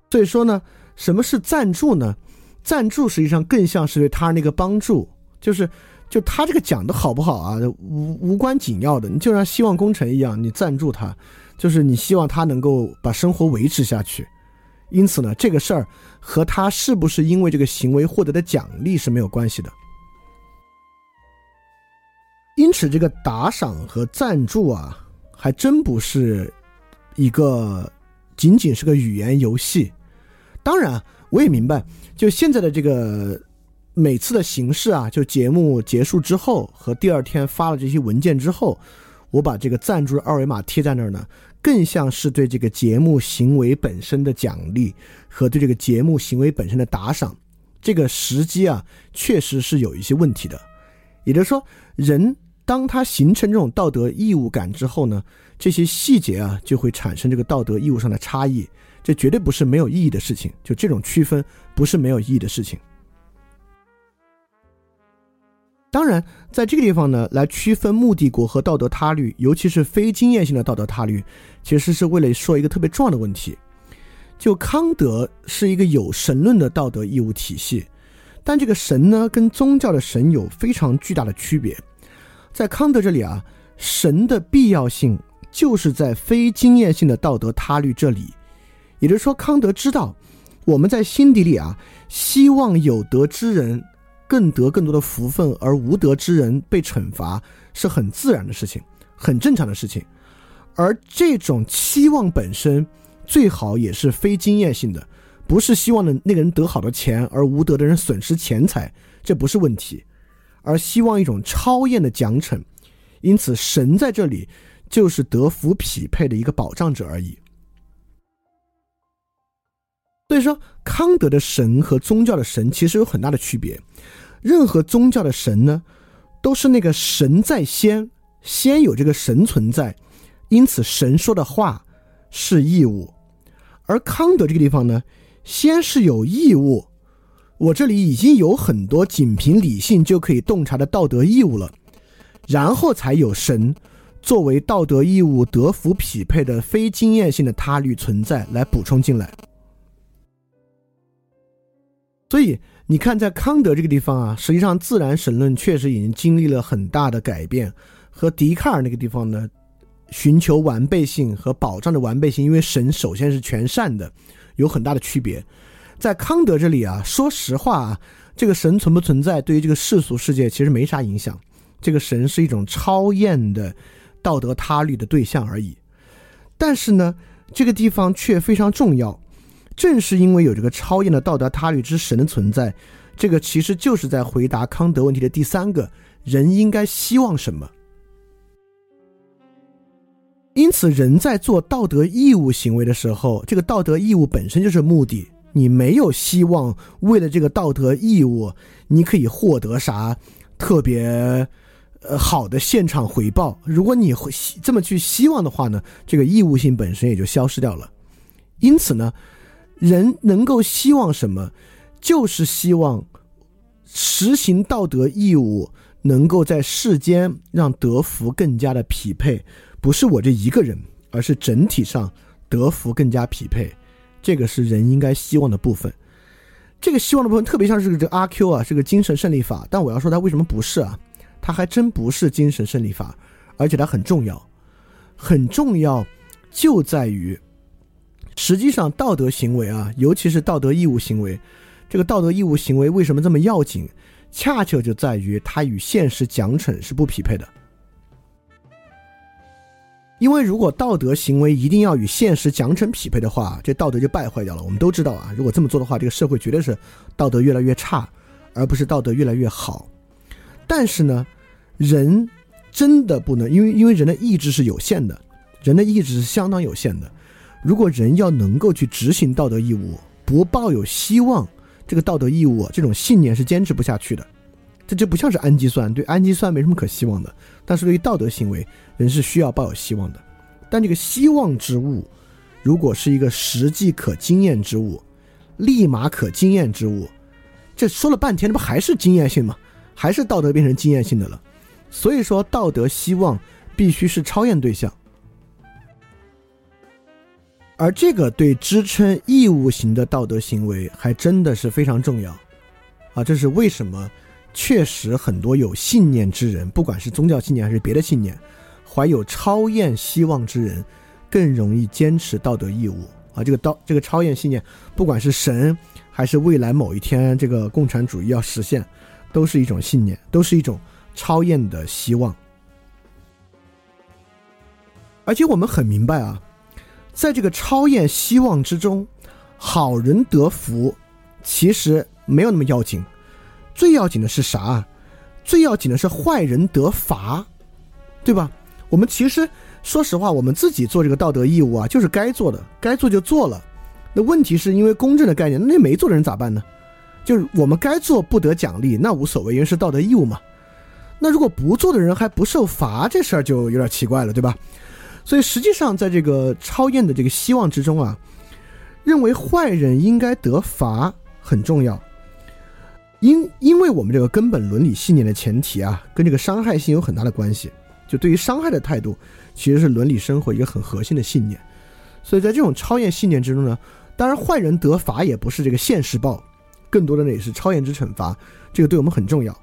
所以说呢，什么是赞助呢？赞助实际上更像是对他人的一个帮助，就是。就他这个讲的好不好啊，无无关紧要的。你就像希望工程一样，你赞助他，就是你希望他能够把生活维持下去。因此呢，这个事儿和他是不是因为这个行为获得的奖励是没有关系的。因此，这个打赏和赞助啊，还真不是一个仅仅是个语言游戏。当然，我也明白，就现在的这个。每次的形式啊，就节目结束之后和第二天发了这些文件之后，我把这个赞助二维码贴在那儿呢，更像是对这个节目行为本身的奖励和对这个节目行为本身的打赏。这个时机啊，确实是有一些问题的。也就是说，人当他形成这种道德义务感之后呢，这些细节啊就会产生这个道德义务上的差异。这绝对不是没有意义的事情。就这种区分不是没有意义的事情。当然，在这个地方呢，来区分目的国和道德他律，尤其是非经验性的道德他律，其实是为了说一个特别重要的问题。就康德是一个有神论的道德义务体系，但这个神呢，跟宗教的神有非常巨大的区别。在康德这里啊，神的必要性就是在非经验性的道德他律这里，也就是说，康德知道我们在心底里啊，希望有德之人。更得更多的福分，而无德之人被惩罚是很自然的事情，很正常的事情。而这种期望本身，最好也是非经验性的，不是希望的那个人得好的钱，而无德的人损失钱财，这不是问题，而希望一种超验的奖惩。因此，神在这里就是德福匹配的一个保障者而已。所以说，康德的神和宗教的神其实有很大的区别。任何宗教的神呢，都是那个神在先，先有这个神存在，因此神说的话是义务。而康德这个地方呢，先是有义务，我这里已经有很多仅凭理性就可以洞察的道德义务了，然后才有神作为道德义务德福匹配的非经验性的他律存在来补充进来。所以你看，在康德这个地方啊，实际上自然神论确实已经经历了很大的改变，和笛卡尔那个地方呢，寻求完备性和保障的完备性，因为神首先是全善的，有很大的区别。在康德这里啊，说实话啊，这个神存不存在，对于这个世俗世界其实没啥影响。这个神是一种超验的道德他律的对象而已。但是呢，这个地方却非常重要。正是因为有这个超验的道德他律之神的存在，这个其实就是在回答康德问题的第三个人应该希望什么。因此，人在做道德义务行为的时候，这个道德义务本身就是目的。你没有希望为了这个道德义务，你可以获得啥特别呃好的现场回报。如果你会这么去希望的话呢，这个义务性本身也就消失掉了。因此呢。人能够希望什么，就是希望实行道德义务，能够在世间让德福更加的匹配，不是我这一个人，而是整体上德福更加匹配，这个是人应该希望的部分。这个希望的部分特别像是这个阿 Q 啊，是个精神胜利法，但我要说它为什么不是啊？它还真不是精神胜利法，而且它很重要，很重要，就在于。实际上，道德行为啊，尤其是道德义务行为，这个道德义务行为为什么这么要紧？恰巧就在于它与现实奖惩是不匹配的。因为如果道德行为一定要与现实奖惩匹配的话，这道德就败坏掉了。我们都知道啊，如果这么做的话，这个社会绝对是道德越来越差，而不是道德越来越好。但是呢，人真的不能，因为因为人的意志是有限的，人的意志是相当有限的。如果人要能够去执行道德义务，不抱有希望，这个道德义务这种信念是坚持不下去的。这就不像是氨基酸，对氨基酸没什么可希望的。但是对于道德行为，人是需要抱有希望的。但这个希望之物，如果是一个实际可经验之物，立马可经验之物，这说了半天，这不还是经验性吗？还是道德变成经验性的了？所以说，道德希望必须是超验对象。而这个对支撑义务型的道德行为还真的是非常重要，啊，这是为什么？确实，很多有信念之人，不管是宗教信念还是别的信念，怀有超验希望之人，更容易坚持道德义务啊。这个道，这个超验信念，不管是神还是未来某一天这个共产主义要实现，都是一种信念，都是一种超验的希望。而且我们很明白啊。在这个超验希望之中，好人得福，其实没有那么要紧。最要紧的是啥？最要紧的是坏人得罚，对吧？我们其实说实话，我们自己做这个道德义务啊，就是该做的，该做就做了。那问题是因为公正的概念，那没做的人咋办呢？就是我们该做不得奖励，那无所谓，因为是道德义务嘛。那如果不做的人还不受罚，这事儿就有点奇怪了，对吧？所以实际上，在这个超验的这个希望之中啊，认为坏人应该得罚很重要。因因为我们这个根本伦理信念的前提啊，跟这个伤害性有很大的关系。就对于伤害的态度，其实是伦理生活一个很核心的信念。所以在这种超验信念之中呢，当然坏人得罚也不是这个现实报，更多的呢也是超验之惩罚。这个对我们很重要。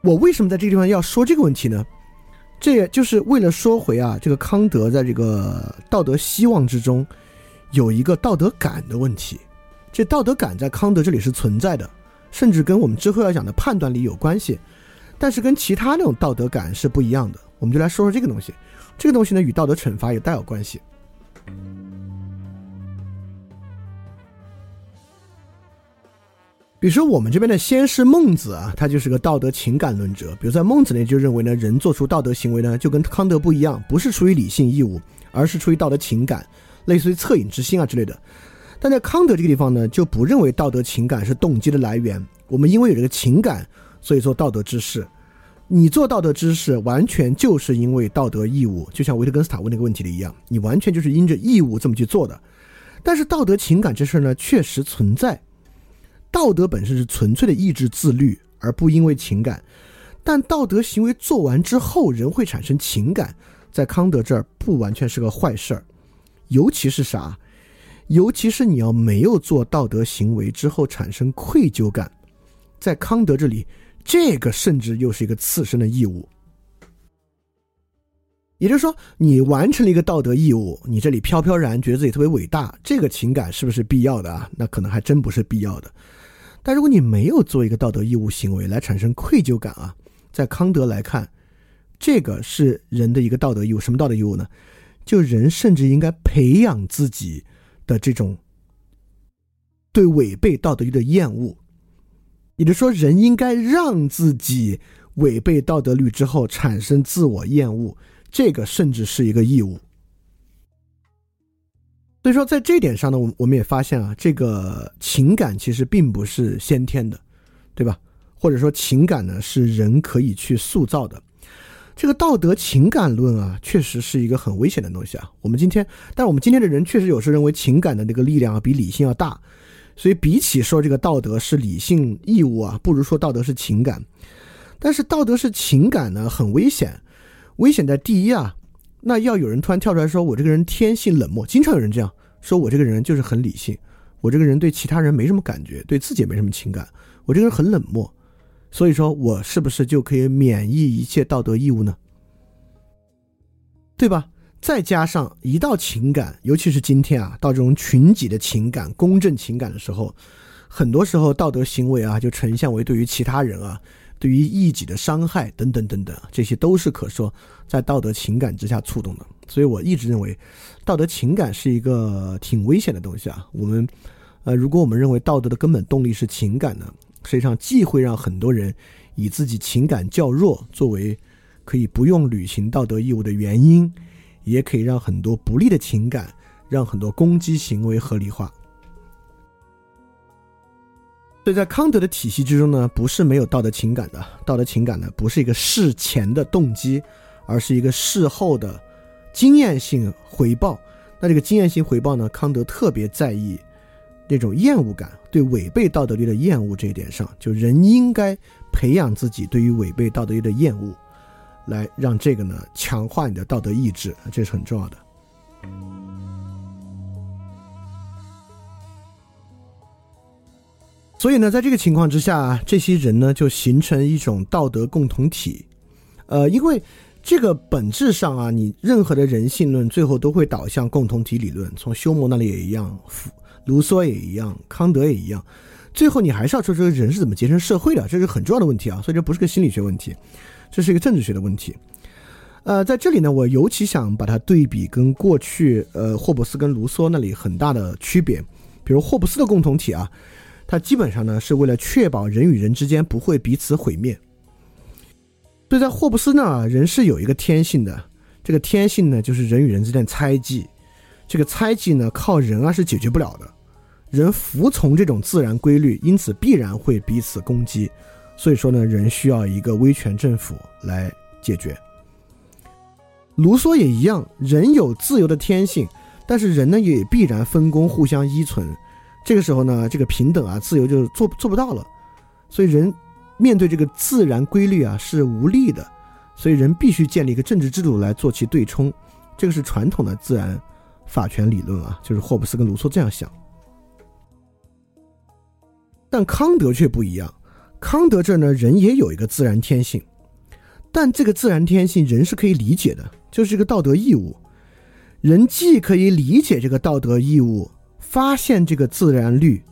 我为什么在这个地方要说这个问题呢？这也就是为了说回啊，这个康德在这个道德希望之中，有一个道德感的问题。这道德感在康德这里是存在的，甚至跟我们之后要讲的判断力有关系，但是跟其他那种道德感是不一样的。我们就来说说这个东西。这个东西呢，与道德惩罚也带有关系。比如说，我们这边的先是孟子啊，他就是个道德情感论者。比如在孟子那就认为呢，人做出道德行为呢，就跟康德不一样，不是出于理性义务，而是出于道德情感，类似于恻隐之心啊之类的。但在康德这个地方呢，就不认为道德情感是动机的来源。我们因为有这个情感，所以做道德之事。你做道德之事，完全就是因为道德义务，就像维特根斯坦问那个问题的一样，你完全就是因着义务这么去做的。但是道德情感这事儿呢，确实存在。道德本身是纯粹的意志自律，而不因为情感。但道德行为做完之后，人会产生情感，在康德这儿不完全是个坏事儿。尤其是啥？尤其是你要没有做道德行为之后产生愧疚感，在康德这里，这个甚至又是一个次生的义务。也就是说，你完成了一个道德义务，你这里飘飘然觉得自己特别伟大，这个情感是不是必要的啊？那可能还真不是必要的。但如果你没有做一个道德义务行为来产生愧疚感啊，在康德来看，这个是人的一个道德义务。什么道德义务呢？就人甚至应该培养自己的这种对违背道德律的厌恶，也就是说，人应该让自己违背道德律之后产生自我厌恶，这个甚至是一个义务。所以说，在这点上呢，我我们也发现啊，这个情感其实并不是先天的，对吧？或者说，情感呢是人可以去塑造的。这个道德情感论啊，确实是一个很危险的东西啊。我们今天，但我们今天的人确实有时认为情感的那个力量啊比理性要大，所以比起说这个道德是理性义务啊，不如说道德是情感。但是道德是情感呢，很危险。危险在第一啊，那要有人突然跳出来说我这个人天性冷漠，经常有人这样说我这个人就是很理性，我这个人对其他人没什么感觉，对自己也没什么情感，我这个人很冷漠。所以说我是不是就可以免疫一切道德义务呢？对吧？再加上一到情感，尤其是今天啊，到这种群体的情感、公正情感的时候，很多时候道德行为啊，就呈现为对于其他人啊，对于异己的伤害等等等等，这些都是可说在道德情感之下触动的。所以我一直认为，道德情感是一个挺危险的东西啊。我们，呃，如果我们认为道德的根本动力是情感呢？实际上，既会让很多人以自己情感较弱作为可以不用履行道德义务的原因，也可以让很多不利的情感，让很多攻击行为合理化。所以在康德的体系之中呢，不是没有道德情感的。道德情感呢，不是一个事前的动机，而是一个事后的经验性回报。那这个经验性回报呢，康德特别在意。那种厌恶感，对违背道德律的厌恶这一点上，就人应该培养自己对于违背道德律的厌恶，来让这个呢强化你的道德意志，这是很重要的。所以呢，在这个情况之下，这些人呢就形成一种道德共同体。呃，因为这个本质上啊，你任何的人性论最后都会导向共同体理论，从休谟那里也一样。卢梭也一样，康德也一样，最后你还是要说这个人是怎么结成社会的，这是很重要的问题啊。所以这不是个心理学问题，这是一个政治学的问题。呃，在这里呢，我尤其想把它对比跟过去呃霍布斯跟卢梭那里很大的区别。比如霍布斯的共同体啊，它基本上呢是为了确保人与人之间不会彼此毁灭。所以在霍布斯那，人是有一个天性的，这个天性呢就是人与人之间猜忌。这个猜忌呢，靠人啊是解决不了的，人服从这种自然规律，因此必然会彼此攻击。所以说呢，人需要一个威权政府来解决。卢梭也一样，人有自由的天性，但是人呢也必然分工，互相依存。这个时候呢，这个平等啊，自由就做做不到了。所以人面对这个自然规律啊是无力的，所以人必须建立一个政治制度来做其对冲。这个是传统的自然。法权理论啊，就是霍布斯跟卢梭这样想，但康德却不一样。康德这儿呢，人也有一个自然天性，但这个自然天性人是可以理解的，就是一个道德义务。人既可以理解这个道德义务，发现这个自然律，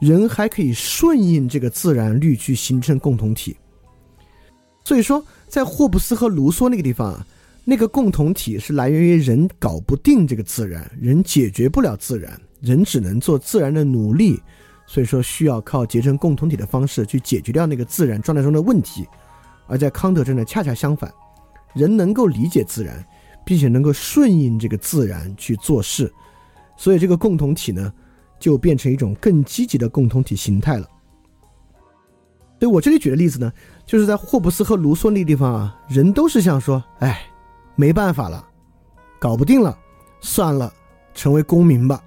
人还可以顺应这个自然律去形成共同体。所以说，在霍布斯和卢梭那个地方啊。那个共同体是来源于人搞不定这个自然，人解决不了自然，人只能做自然的努力，所以说需要靠结成共同体的方式去解决掉那个自然状态中的问题。而在康德这呢，恰恰相反，人能够理解自然，并且能够顺应这个自然去做事，所以这个共同体呢，就变成一种更积极的共同体形态了。所以我这里举的例子呢，就是在霍布斯和卢梭那地方啊，人都是想说，哎。没办法了，搞不定了，算了，成为公民吧。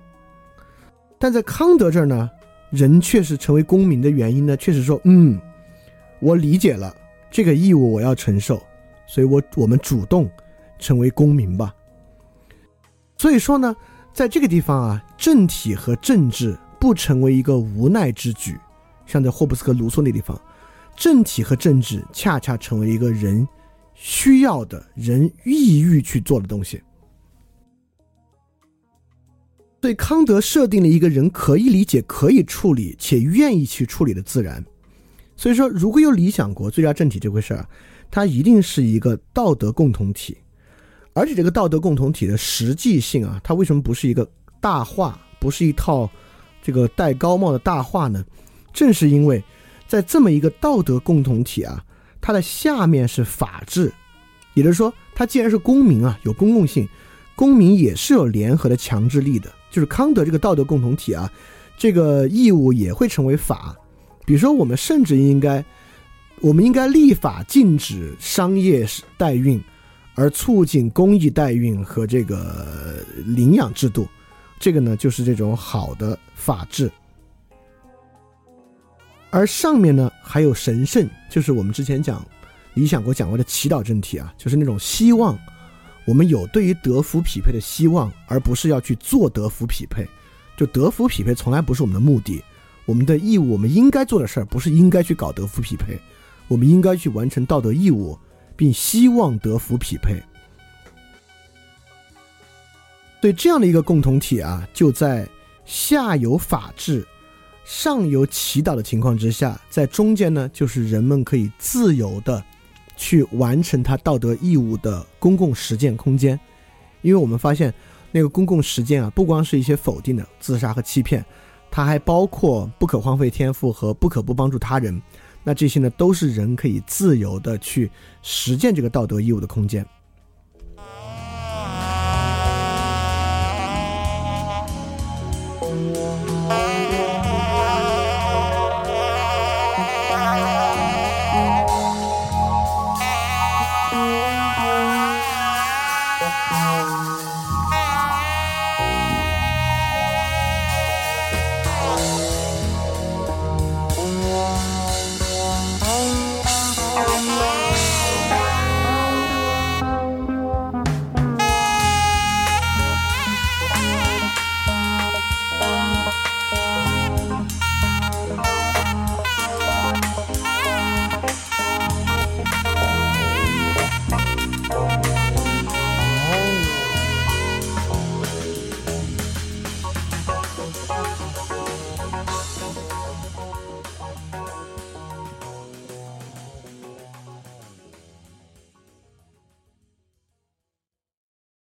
但在康德这儿呢，人确实成为公民的原因呢，确实说，嗯，我理解了这个义务我要承受，所以我我们主动成为公民吧。所以说呢，在这个地方啊，政体和政治不成为一个无奈之举，像在霍布斯和卢梭那地方，政体和政治恰恰成为一个人。需要的人意欲去做的东西，所以康德设定了一个人可以理解、可以处理且愿意去处理的自然。所以说，如果有理想国、最佳政体这回事儿，它一定是一个道德共同体。而且，这个道德共同体的实际性啊，它为什么不是一个大话，不是一套这个戴高帽的大话呢？正是因为在这么一个道德共同体啊。它的下面是法治，也就是说，它既然是公民啊，有公共性，公民也是有联合的强制力的。就是康德这个道德共同体啊，这个义务也会成为法。比如说，我们甚至应该，我们应该立法禁止商业代孕，而促进公益代孕和这个领养制度。这个呢，就是这种好的法治。而上面呢，还有神圣，就是我们之前讲理想国讲过的祈祷正体啊，就是那种希望我们有对于德福匹配的希望，而不是要去做德福匹配。就德福匹配从来不是我们的目的，我们的义务，我们应该做的事儿不是应该去搞德福匹配，我们应该去完成道德义务，并希望德福匹配。对这样的一个共同体啊，就在下有法治。上游祈祷的情况之下，在中间呢，就是人们可以自由的去完成他道德义务的公共实践空间。因为我们发现，那个公共实践啊，不光是一些否定的自杀和欺骗，它还包括不可荒废天赋和不可不帮助他人。那这些呢，都是人可以自由的去实践这个道德义务的空间。